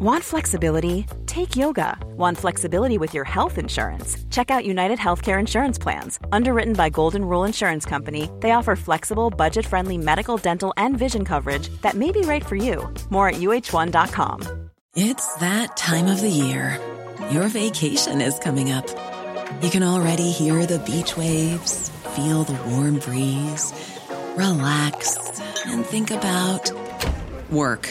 Want flexibility? Take yoga. Want flexibility with your health insurance? Check out United Healthcare Insurance Plans. Underwritten by Golden Rule Insurance Company, they offer flexible, budget friendly medical, dental, and vision coverage that may be right for you. More at uh1.com. It's that time of the year. Your vacation is coming up. You can already hear the beach waves, feel the warm breeze, relax, and think about work.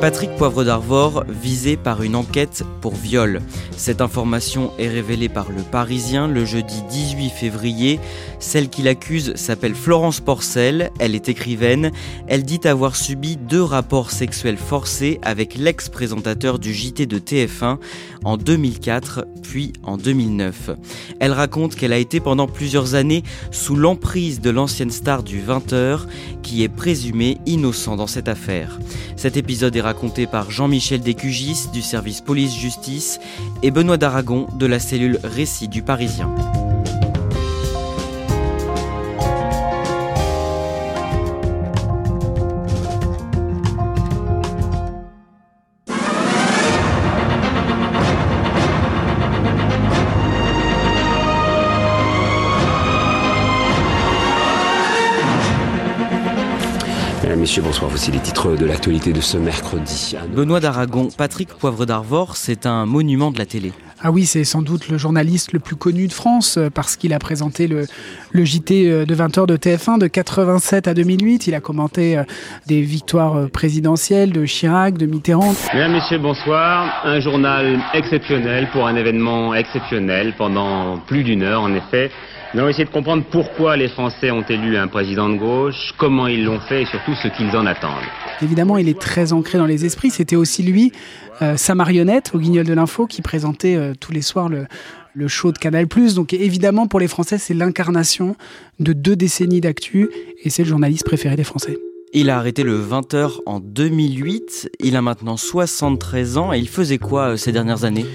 Patrick Poivre d'Arvor visé par une enquête pour viol. Cette information est révélée par Le Parisien le jeudi 18 février. Celle qui l'accuse s'appelle Florence Porcel, elle est écrivaine. Elle dit avoir subi deux rapports sexuels forcés avec l'ex-présentateur du JT de TF1 en 2004 puis en 2009. Elle raconte qu'elle a été pendant plusieurs années sous l'emprise de l'ancienne star du 20h qui est présumée innocent dans cette affaire. Cet épisode est raconté par Jean-Michel Descugis du service police-justice et Benoît d'Aragon de la cellule Récit du Parisien. Messieurs, bonsoir. Voici les titres de l'actualité de ce mercredi. Benoît d'Aragon, Patrick Poivre d'Arvor, c'est un monument de la télé. Ah oui, c'est sans doute le journaliste le plus connu de France euh, parce qu'il a présenté le, le JT euh, de 20h de TF1 de 87 à 2008. Il a commenté euh, des victoires présidentielles de Chirac, de Mitterrand. Mesdames, Messieurs, bonsoir. Un journal exceptionnel pour un événement exceptionnel pendant plus d'une heure en effet. Nous allons essayer de comprendre pourquoi les Français ont élu un président de gauche, comment ils l'ont fait et surtout ce qu'ils en attendent. Évidemment, il est très ancré dans les esprits. C'était aussi lui, euh, sa marionnette au Guignol de l'Info, qui présentait euh, tous les soirs le, le show de Canal+. Donc évidemment, pour les Français, c'est l'incarnation de deux décennies d'actu et c'est le journaliste préféré des Français. Il a arrêté le 20h en 2008, il a maintenant 73 ans et il faisait quoi euh, ces dernières années?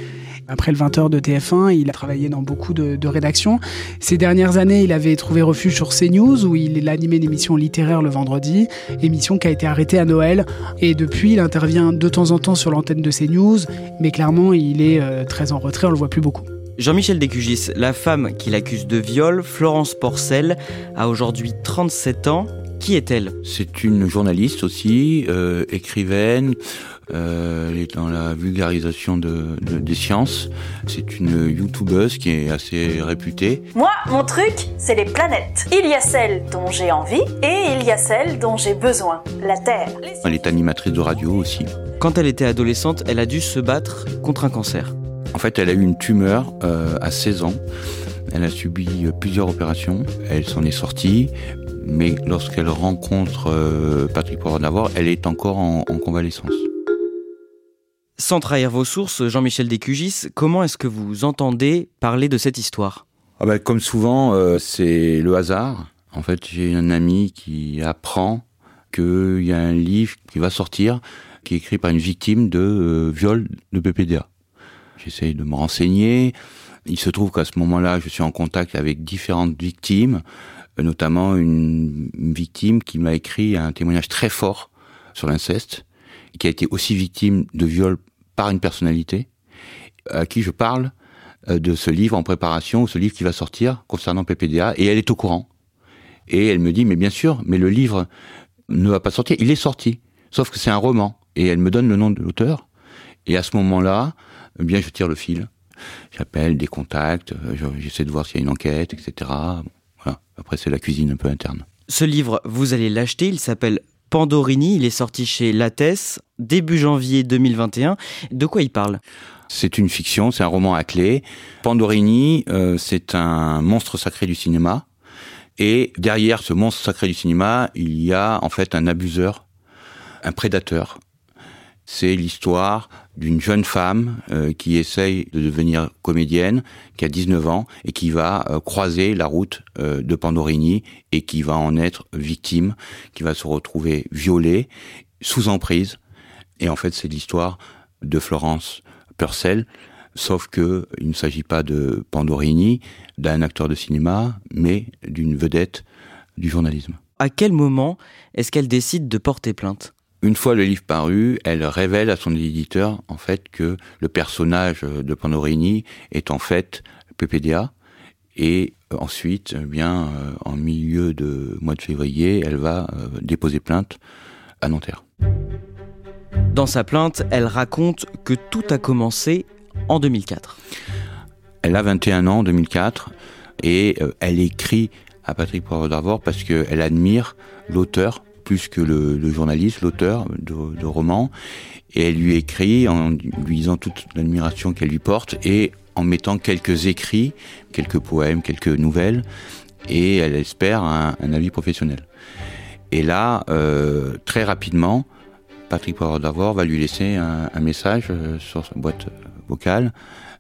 Après le 20h de TF1, il a travaillé dans beaucoup de, rédactions. Ces dernières années, il avait trouvé refuge sur CNews où il animait une émission littéraire le vendredi, émission qui a été arrêtée à Noël. Et depuis, il intervient de temps en temps sur l'antenne de CNews, mais clairement, il est euh, très en retrait, on le voit plus beaucoup. Jean-Michel Descugis, la femme qui l'accuse de viol, Florence Porcel, a aujourd'hui 37 ans. Qui est-elle? C'est une journaliste aussi, euh, écrivaine. Euh, elle est dans la vulgarisation de, des sciences. C'est une youtubeuse qui est assez réputée. Moi, mon truc, c'est les planètes. Il y a celle dont j'ai envie et il y a celle dont j'ai besoin, la Terre. Elle est animatrice de radio aussi. Quand elle était adolescente, elle a dû se battre contre un cancer. En fait, elle a eu une tumeur euh, à 16 ans. Elle a subi plusieurs opérations. Elle s'en est sortie. Mais lorsqu'elle rencontre euh, Patrick Poivre d'Avoir, elle est encore en convalescence. Sans trahir vos sources, Jean-Michel Descugis, comment est-ce que vous entendez parler de cette histoire? Ah ben, Comme souvent, euh, c'est le hasard. En fait, j'ai un ami qui apprend qu'il y a un livre qui va sortir, qui est écrit par une victime de euh, viol de PPDA. J'essaye de me renseigner. Il se trouve qu'à ce moment-là, je suis en contact avec différentes victimes, notamment une victime qui m'a écrit un témoignage très fort sur l'inceste qui a été aussi victime de viol par une personnalité, à qui je parle euh, de ce livre en préparation, ce livre qui va sortir concernant PPDA, et elle est au courant. Et elle me dit, mais bien sûr, mais le livre ne va pas sortir, il est sorti, sauf que c'est un roman. Et elle me donne le nom de l'auteur, et à ce moment-là, eh bien, je tire le fil. J'appelle des contacts, euh, j'essaie de voir s'il y a une enquête, etc. Après, c'est la cuisine un peu interne. Ce livre, vous allez l'acheter, il s'appelle Pandorini, il est sorti chez Lattès début janvier 2021. De quoi il parle? C'est une fiction, c'est un roman à clé. Pandorini, euh, c'est un monstre sacré du cinéma. Et derrière ce monstre sacré du cinéma, il y a en fait un abuseur, un prédateur. C'est l'histoire d'une jeune femme euh, qui essaye de devenir comédienne, qui a 19 ans et qui va euh, croiser la route euh, de Pandorini et qui va en être victime, qui va se retrouver violée, sous emprise. Et en fait, c'est l'histoire de Florence Purcell, sauf que il ne s'agit pas de Pandorini, d'un acteur de cinéma, mais d'une vedette du journalisme. À quel moment est-ce qu'elle décide de porter plainte? Une fois le livre paru, elle révèle à son éditeur en fait que le personnage de Pandorini est en fait PPDA et ensuite, eh bien euh, en milieu de mois de février, elle va euh, déposer plainte à Nanterre. Dans sa plainte, elle raconte que tout a commencé en 2004. Elle a 21 ans en 2004 et euh, elle écrit à Patrick Poivre d'Arvor parce qu'elle admire l'auteur plus que le, journaliste, l'auteur de, romans. Et elle lui écrit en lui disant toute l'admiration qu'elle lui porte et en mettant quelques écrits, quelques poèmes, quelques nouvelles. Et elle espère un, avis professionnel. Et là, euh, très rapidement, Patrick Poivre d'Avor va lui laisser un, un message euh, sur sa boîte vocale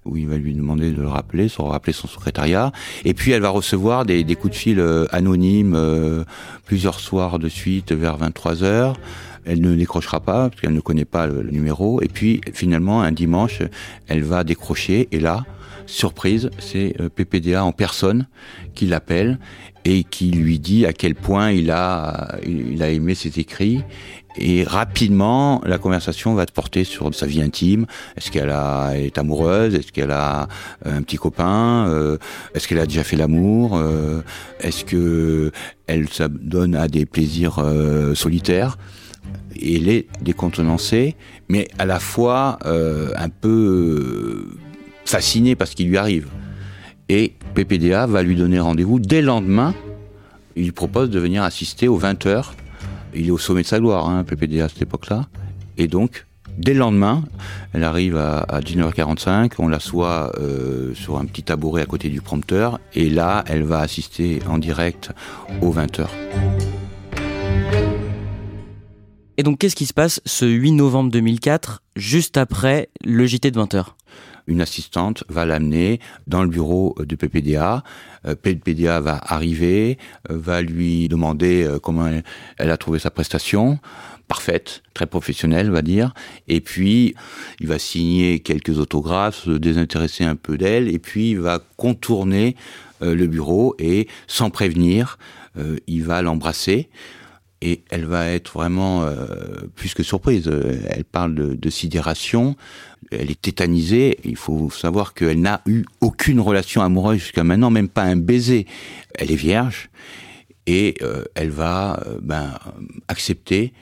où il va lui demander de le rappeler, se rappeler son secrétariat. Et puis elle va recevoir des, coups de fil euh, anonymes euh, plusieurs soirs de suite vers 23 heures. Elle ne décrochera pas parce qu'elle ne connaît pas le, numéro. Et puis finalement un dimanche, elle va décrocher et là, surprise, c'est euh, PPDA en personne qui l'appelle et qui lui dit à quel point il a, il a aimé ses écrits. Et rapidement, la conversation va porter sur sa vie intime. Est-ce qu'elle est amoureuse? Est-ce qu'elle a un petit copain? Euh, Est-ce qu'elle a déjà fait l'amour? Euh, Est-ce que elle s'adonne à des plaisirs euh, solitaires? Et elle est décontenancée, mais à la fois un peu fascinée par ce qui lui arrive. Et PPDA va lui donner rendez-vous dès le lendemain. Il lui propose de venir assister aux 20 heures il est au sommet de sa gloire, hein, PPDA à cette époque-là. Et donc, dès le lendemain, elle arrive à, à 19h45, on l'assoit euh, sur un petit tabouret à côté du prompteur, et là, elle va assister en direct aux 20h. Et donc, qu'est-ce qui se passe ce 8 novembre 2004, juste après le JT de 20h une assistante va l'amener dans le bureau de PPDA. Euh, PPDA va arriver, euh, va lui demander euh, comment elle a trouvé sa prestation parfaite, très professionnelle, va dire. Et puis, il va signer quelques autographes, se désintéresser un peu d'elle, et puis il va contourner le bureau et, sans prévenir, il va l'embrasser. Et elle va être vraiment plus que surprise. Elle parle de, de sidération elle est tétanisée. Il faut savoir qu'elle n'a eu aucune relation amoureuse jusqu'à maintenant, même pas un baiser. Elle est vierge et euh, elle va euh, ben, accepter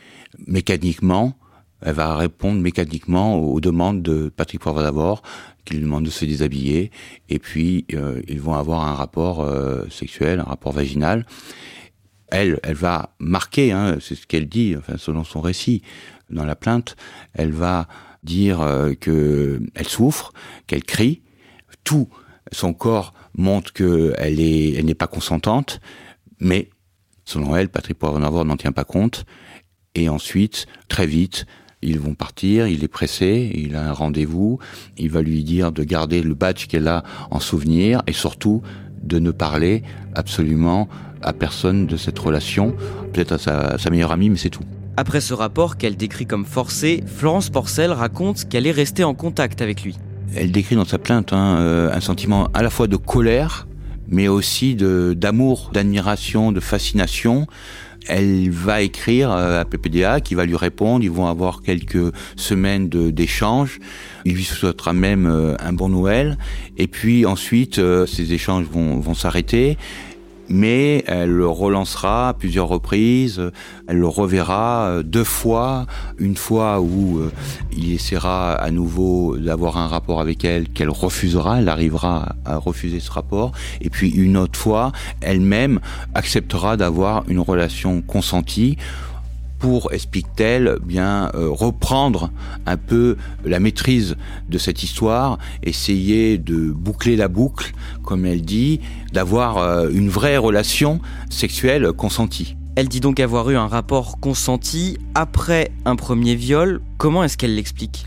mécaniquement, elle va répondre mécaniquement aux, demandes de Patrick Poivre d'abord, qui lui demande de se déshabiller, et puis euh, ils vont avoir un rapport sexuel, un rapport vaginal. Elle, elle va marquer, hein, c'est ce qu'elle dit, enfin selon son récit dans la plainte, elle va dire euh, que elle souffre, qu'elle crie, tout son corps montre qu'elle elle n'est pas consentante, mais selon elle, Patrick Poivre n'en tient pas compte. Et ensuite, très vite, ils vont partir, il est pressé, il a un rendez-vous, il va lui dire de garder le badge qu'elle a en souvenir et surtout de ne parler absolument à personne de cette relation, peut-être à sa meilleure amie, mais c'est tout. Après ce rapport qu'elle décrit comme forcé, Florence Porcel raconte qu'elle est restée en contact avec lui. Elle décrit dans sa plainte hein, euh, un sentiment à la fois de colère, mais aussi d'amour, d'admiration, de fascination. Elle va écrire euh, à PPDA qui va lui répondre. Ils vont avoir quelques semaines d'échanges. Il lui souhaitera même euh, un bon Noël. Et puis ensuite, ces échanges vont, vont s'arrêter mais elle le relancera à plusieurs reprises, elle le reverra euh, deux fois, une fois où euh, il essaiera à nouveau d'avoir un rapport avec elle qu'elle refusera, elle arrivera à refuser ce rapport, et puis une autre fois, elle-même acceptera d'avoir une relation consentie pour, explique-t-elle, bien euh, reprendre un peu la maîtrise de cette histoire, essayer de boucler la boucle, comme elle dit, d'avoir euh, une vraie relation sexuelle consentie. Elle dit donc avoir eu un rapport consenti après un premier viol. Comment est-ce qu'elle l'explique?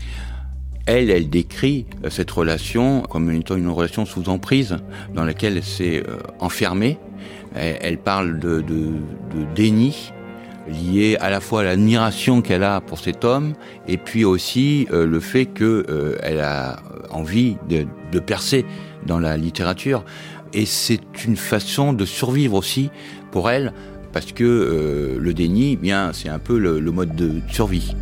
Elle, elle décrit euh, cette relation comme étant une relation sous emprise dans laquelle elle s'est enfermée. Elle, parle de, de, de, déni lié à la fois à l'admiration qu'elle a pour cet homme et puis aussi euh, le fait qu'elle elle a envie de, de percer dans la littérature. Et c'est une façon de survivre aussi pour elle parce que le déni, eh bien, c'est un peu le, le mode de survie.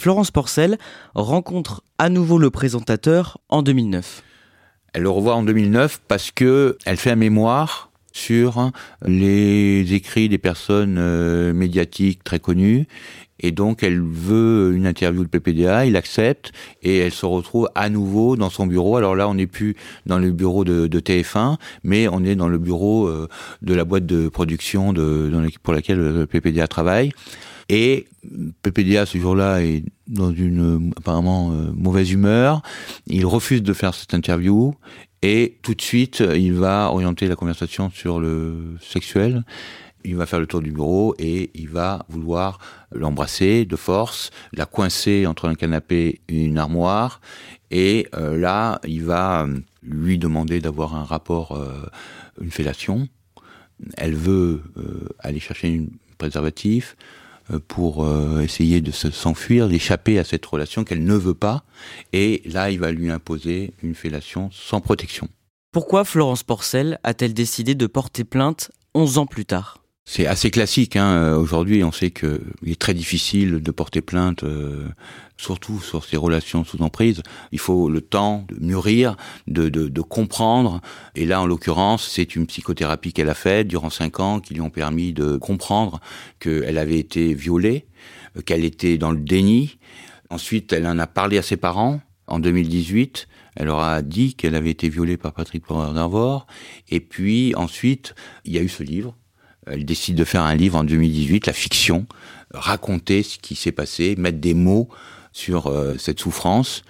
Florence Porcel rencontre à nouveau le présentateur en 2009. Elle le revoit en 2009 parce que elle fait un mémoire sur les écrits des personnes euh, médiatiques très connues et donc elle veut une interview de PPDA, il accepte et elle se retrouve à nouveau dans son bureau. Alors là, on n'est plus dans le bureau de, TF1, mais on est dans le bureau euh, de la boîte de production de, pour laquelle PPDA travaille. Et PPDA ce jour-là est dans une apparemment euh, mauvaise humeur. Il refuse de faire cette interview et tout de suite il va orienter la conversation sur le sexuel. Il va faire le tour du bureau et il va vouloir l'embrasser de force, la coincer entre un canapé et une armoire. Et euh, là, il va euh, lui demander d'avoir un rapport, une fellation. Elle veut aller chercher une préservatif. Euh, pour euh, essayer de s'enfuir, d'échapper à cette relation qu'elle ne veut pas. Et là, il va lui imposer une fellation sans protection. Pourquoi Florence Porcel a-t-elle décidé de porter plainte 11 ans plus tard? C'est assez classique. Hein. Aujourd'hui, on sait qu'il est très difficile de porter plainte, euh, surtout sur ces relations sous emprise. Il faut le temps de mûrir, de, de, de comprendre. Et là, en l'occurrence, c'est une psychothérapie qu'elle a faite durant cinq ans qui lui ont permis de comprendre qu'elle avait été violée, euh, qu'elle était dans le déni. Ensuite, elle en a parlé à ses parents en 2018. Elle leur a dit qu'elle avait été violée par Patrick Poivre d'Arvor. Et puis ensuite, il y a eu ce livre elle décide de faire un livre en 2018, la fiction, raconter ce qui s'est passé, mettre des mots sur euh, cette souffrance.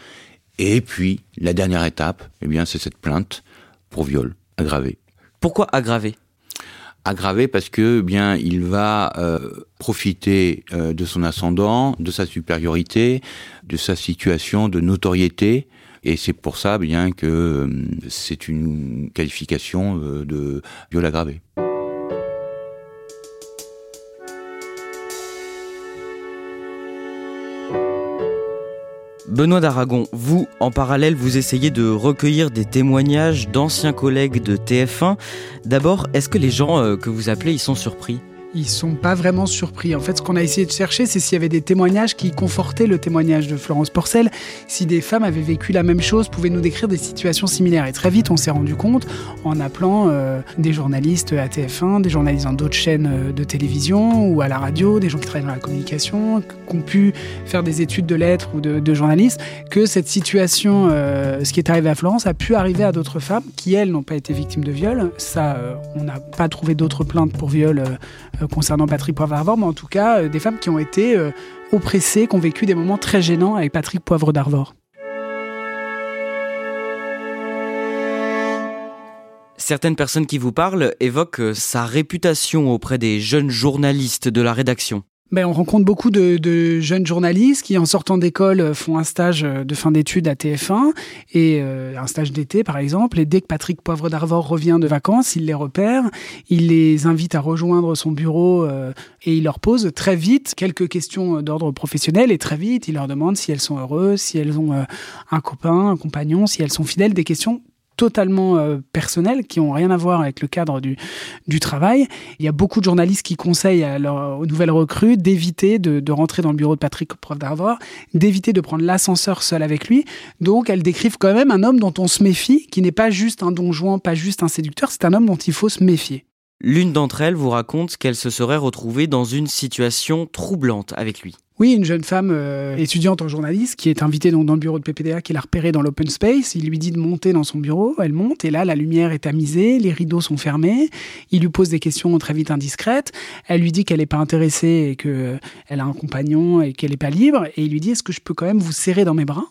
Et puis, la dernière étape, eh bien, c'est cette plainte pour viol aggravé. Pourquoi aggravé? Aggravé parce que eh bien il va euh, profiter euh, de son ascendant, de sa supériorité, de sa situation de notoriété, et c'est pour ça bien que c'est une qualification de viol aggravé. Benoît d'Aragon, vous, en parallèle, vous essayez de recueillir des témoignages d'anciens collègues de TF1. D'abord, est-ce que les gens euh, que vous appelez, ils sont surpris? Ils sont pas vraiment surpris. En fait, ce qu'on a essayé de chercher, c'est s'il y avait des témoignages qui confortaient le témoignage de Florence Porcel, si des femmes avaient vécu la même chose, pouvaient nous décrire des situations similaires. Et très vite, on s'est rendu compte, en appelant euh, des journalistes à TF1, des journalistes dans d'autres chaînes euh, de télévision ou à la radio, des gens qui travaillent dans la communication, qui ont pu faire des études de lettres ou de, de journalistes, que cette situation, euh, ce qui est arrivé à Florence, a pu arriver à d'autres femmes qui, elles, n'ont pas été victimes de viol. Ça, on n'a pas trouvé d'autres plaintes pour viol concernant Patrick Poivre d'Arvor, mais en tout cas euh, des femmes qui ont été euh, oppressées, qui ont vécu des moments très gênants avec Patrick Poivre d'Arvor. Certaines personnes qui vous parlent évoquent sa réputation auprès des jeunes journalistes de la rédaction. Ben, on rencontre beaucoup de, jeunes journalistes qui, en sortant d'école, euh, font un stage euh, de fin d'études à TF1 et euh, un stage d'été, par exemple. Et dès que Patrick Poivre d'Arvor revient de vacances, il les repère, il les invite à rejoindre son bureau et il leur pose très vite quelques questions d'ordre professionnel. Et très vite, il leur demande si elles sont heureuses, si elles ont un copain, un compagnon, si elles sont fidèles. Des questions totalement euh, personnels qui ont rien à voir avec le cadre du, travail. Il y a beaucoup de journalistes qui conseillent à aux nouvelles recrues d'éviter de, rentrer dans le bureau de Patrick Prof d'éviter de prendre l'ascenseur seul avec lui. Donc elles décrivent quand même un homme dont on se méfie, qui n'est pas juste un donjouan, pas juste un séducteur, c'est un homme dont il faut se méfier. L'une d'entre elles vous raconte qu'elle se serait retrouvée dans une situation troublante avec lui. Oui, une jeune femme euh, étudiante en journaliste qui est invitée dans le bureau de PPDA, qui l'a repérée dans l'open space. Il lui dit de monter dans son bureau. Elle monte et là, la lumière est tamisée, les rideaux sont fermés. Il lui pose des questions très vite indiscrètes. Elle lui dit qu'elle n'est pas intéressée et qu'elle a un compagnon et qu'elle n'est pas libre. Et il lui dit Est-ce que je peux quand même vous serrer dans mes bras?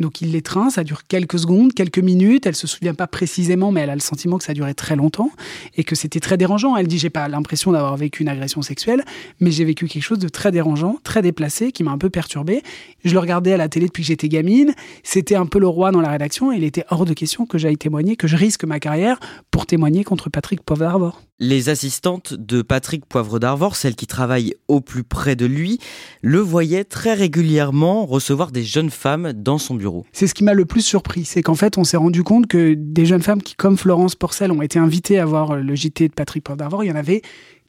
Donc il l'étreint, ça dure quelques secondes, quelques minutes. Elle se souvient pas précisément, mais elle a le sentiment que ça durait très longtemps et que c'était très dérangeant. Elle dit j'ai pas l'impression d'avoir vécu une agression sexuelle, mais j'ai vécu quelque chose de très dérangeant, très déplacé, qui m'a un peu perturbé. Je le regardais à la télé depuis que j'étais gamine. C'était un peu le roi dans la rédaction. Et il était hors de question que j'aille témoigner, que je risque ma carrière pour témoigner contre Patrick Poivre. Les assistantes de Patrick Poivre d'Arvor, celles qui travaillent au plus près de lui, le voyaient très régulièrement recevoir des jeunes femmes dans son bureau. C'est ce qui m'a le plus surpris, c'est qu'en fait on s'est rendu compte que des jeunes femmes qui, comme Florence Porcel, ont été invitées à voir le JT de Patrick Poivre d'Arvor, il y en avait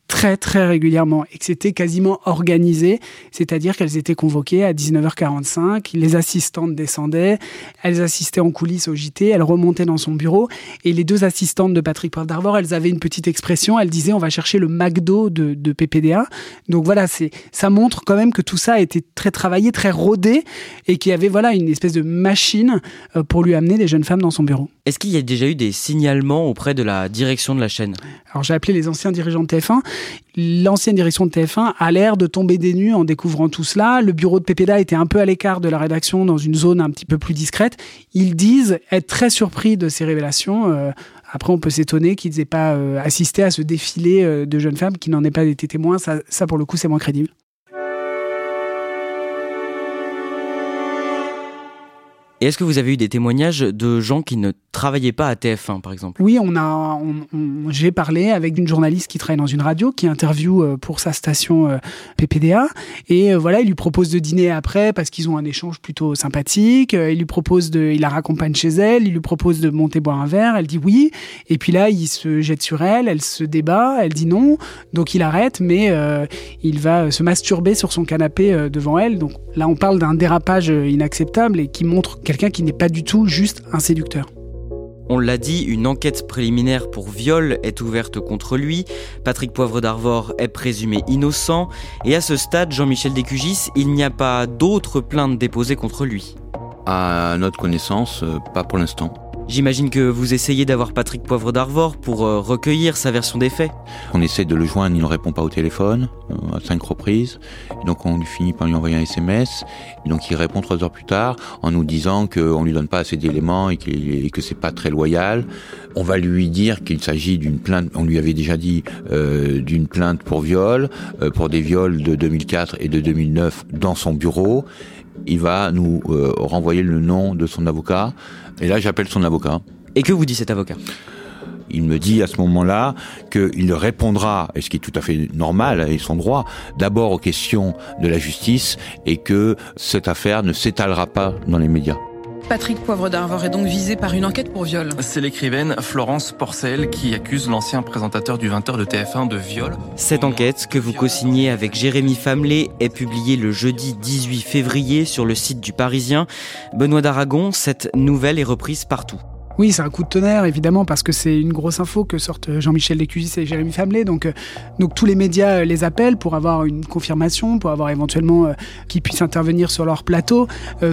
très très régulièrement et que c'était quasiment organisé, c'est-à-dire qu'elles étaient convoquées à 19h45, les assistantes descendaient, elles assistaient en coulisses au JT, elles remontaient dans son bureau et les deux assistantes de Patrick Poivre d'Arvor, elles avaient une petite expression, elles disaient on va chercher le McDo de, de PPDA. Donc voilà, c'est ça montre quand même que tout ça a été très travaillé, très rodé et qu'il y avait voilà une espèce de machine euh, pour lui amener des jeunes femmes dans son bureau. Est-ce qu'il y a déjà eu des signalements auprès de la direction de la chaîne? Alors j'ai appelé les anciens dirigeants de TF1 L'ancienne direction de TF1 a l'air de tomber des nues en découvrant tout cela. Le bureau de PPDA était un peu à l'écart de la rédaction, dans une zone un petit peu plus discrète. Ils disent être très surpris de ces révélations. Euh, après, on peut s'étonner qu'ils n'aient pas euh, assisté à ce défilé euh, de jeunes femmes qui n'en aient pas été témoins. Ça pour le coup, c'est moins crédible. Est-ce que vous avez eu des témoignages de gens qui ne travaillaient pas à TF1, par exemple? Oui, on a, j'ai parlé avec une journaliste qui travaille dans une radio, qui interviewe euh, pour sa station euh, PPDA, et euh, voilà, il lui propose de dîner après parce qu'ils ont un échange plutôt sympathique. Il lui propose de, il la raccompagne chez elle, il lui propose de monter boire un verre, elle dit oui, et puis là, il se jette sur elle, elle se débat, elle dit non, donc il arrête, mais il va se masturber sur son canapé devant elle. Donc là, on parle d'un dérapage inacceptable et qui montre quelqu'un qui n'est pas du tout juste un séducteur. On l'a dit, une enquête préliminaire pour viol est ouverte contre lui. Patrick Poivre d'Arvor est présumé innocent. Et à ce stade, Jean-Michel Descugis, il n'y a pas d'autres plaintes déposées contre lui. À notre connaissance, euh, pas pour l'instant. J'imagine que vous essayez d'avoir Patrick Poivre d'Arvor pour euh, recueillir sa version des faits. On essaie de le joindre, il ne répond pas au téléphone euh, à cinq reprises. donc on finit par lui envoyer un SMS. donc il répond trois heures plus tard en nous disant qu'on lui donne pas assez d'éléments et, que c'est pas très loyal. On va lui dire qu'il s'agit d'une plainte. On lui avait déjà dit euh, d'une plainte pour viol, pour des viols de 2004 et de 2009 dans son bureau il va nous renvoyer le nom de son avocat. Et là, j'appelle son avocat. Et que vous dit cet avocat? Il me dit à ce moment-là qu'il répondra, et ce qui est tout à fait normal et son droit, d'abord aux questions de la justice et que cette affaire ne s'étalera pas dans les médias. Patrick Poivre d'Arvor est donc visé par une enquête pour viol. C'est l'écrivaine Florence Porcel qui accuse l'ancien présentateur du 20h de TF1 de viol. Cette enquête, que vous co-signez avec Jérémy Famelet, est publiée le jeudi 18 février sur le site du Parisien. Benoît d'Aragon, cette nouvelle est reprise partout. Oui, c'est un coup de tonnerre, évidemment, parce que c'est une grosse info que sortent Jean-Michel Lécugis et Jérémy. Donc, euh, donc tous les médias euh, les appellent pour avoir une confirmation, pour avoir éventuellement euh, qu'ils puissent intervenir sur leur plateau.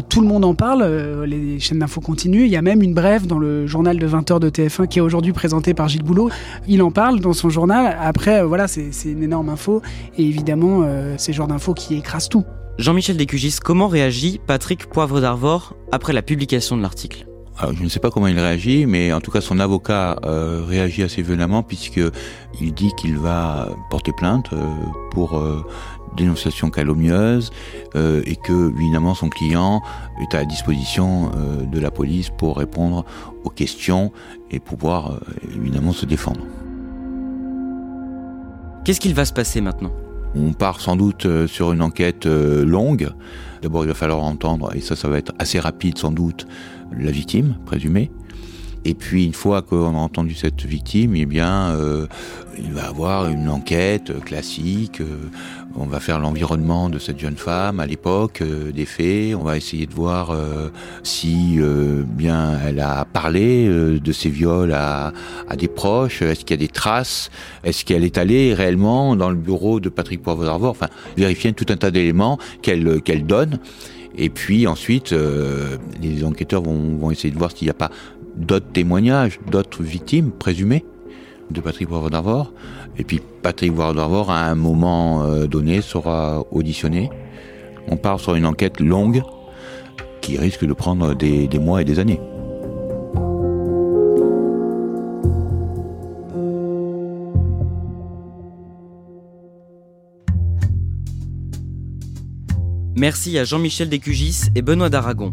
tout le monde en parle, les chaînes d'infos continuent. Il y a même une brève dans le journal de 20h de TF1 qui est aujourd'hui présenté par Gilles Boulot. Il en parle dans son journal. Après, voilà, c'est une énorme info. Et évidemment, c'est le genre d'info qui écrase tout. Jean-Michel Lécugis, comment réagit Patrick Poivre d'Arvor après la publication de l'article? Je ne sais pas comment il réagit, mais en tout cas son avocat euh, réagit assez violemment puisque il dit qu'il va porter plainte euh, pour euh, dénonciation calomnieuse et que évidemment son client est à la disposition de la police pour répondre aux questions et pouvoir évidemment se défendre. Qu'est-ce qu'il va se passer maintenant? On part sans doute sur une enquête longue. D'abord, il va falloir entendre, et ça, ça va être assez rapide sans doute, la victime présumée. Et puis une fois qu'on a entendu cette victime, eh bien, euh, il va avoir une enquête classique. Euh, on va faire l'environnement de cette jeune femme à l'époque euh, des faits. On va essayer de voir si bien elle a parlé de ces viols à, à des proches. Est-ce qu'il y a des traces Est-ce qu'elle est allée réellement dans le bureau de Patrick Poivre Enfin, vérifier tout un tas d'éléments qu'elle qu'elle donne. Et puis ensuite, euh, les enquêteurs vont, essayer de voir s'il n'y a pas d'autres témoignages, d'autres victimes présumées de Patrick Poivre d'Arvor. Et puis Patrick Poivre d'Arvor, à un moment euh, donné, sera auditionné. On part sur une enquête longue. qui risque de prendre des, des mois et des années. Merci à Jean-Michel Descugis et Benoît d'Aragon.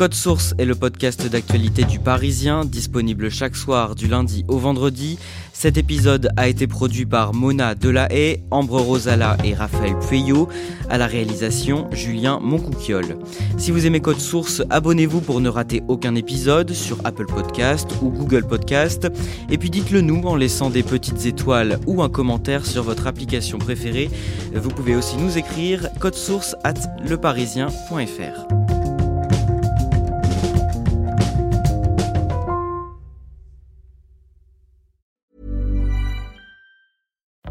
Code Source est le podcast d'actualité du Parisien, disponible chaque soir du lundi au vendredi. Cet épisode a été produit par Mona Delahaye, Ambre Rosala et Raphaël Pueyo. À la réalisation, Julien Moncouquiole. Si vous aimez Code Source, abonnez-vous pour ne rater aucun épisode sur Apple Podcast ou Google Podcast. Et puis dites-le nous en laissant des petites étoiles ou un commentaire sur votre application préférée. Vous pouvez aussi nous écrire code source at leparisien.fr.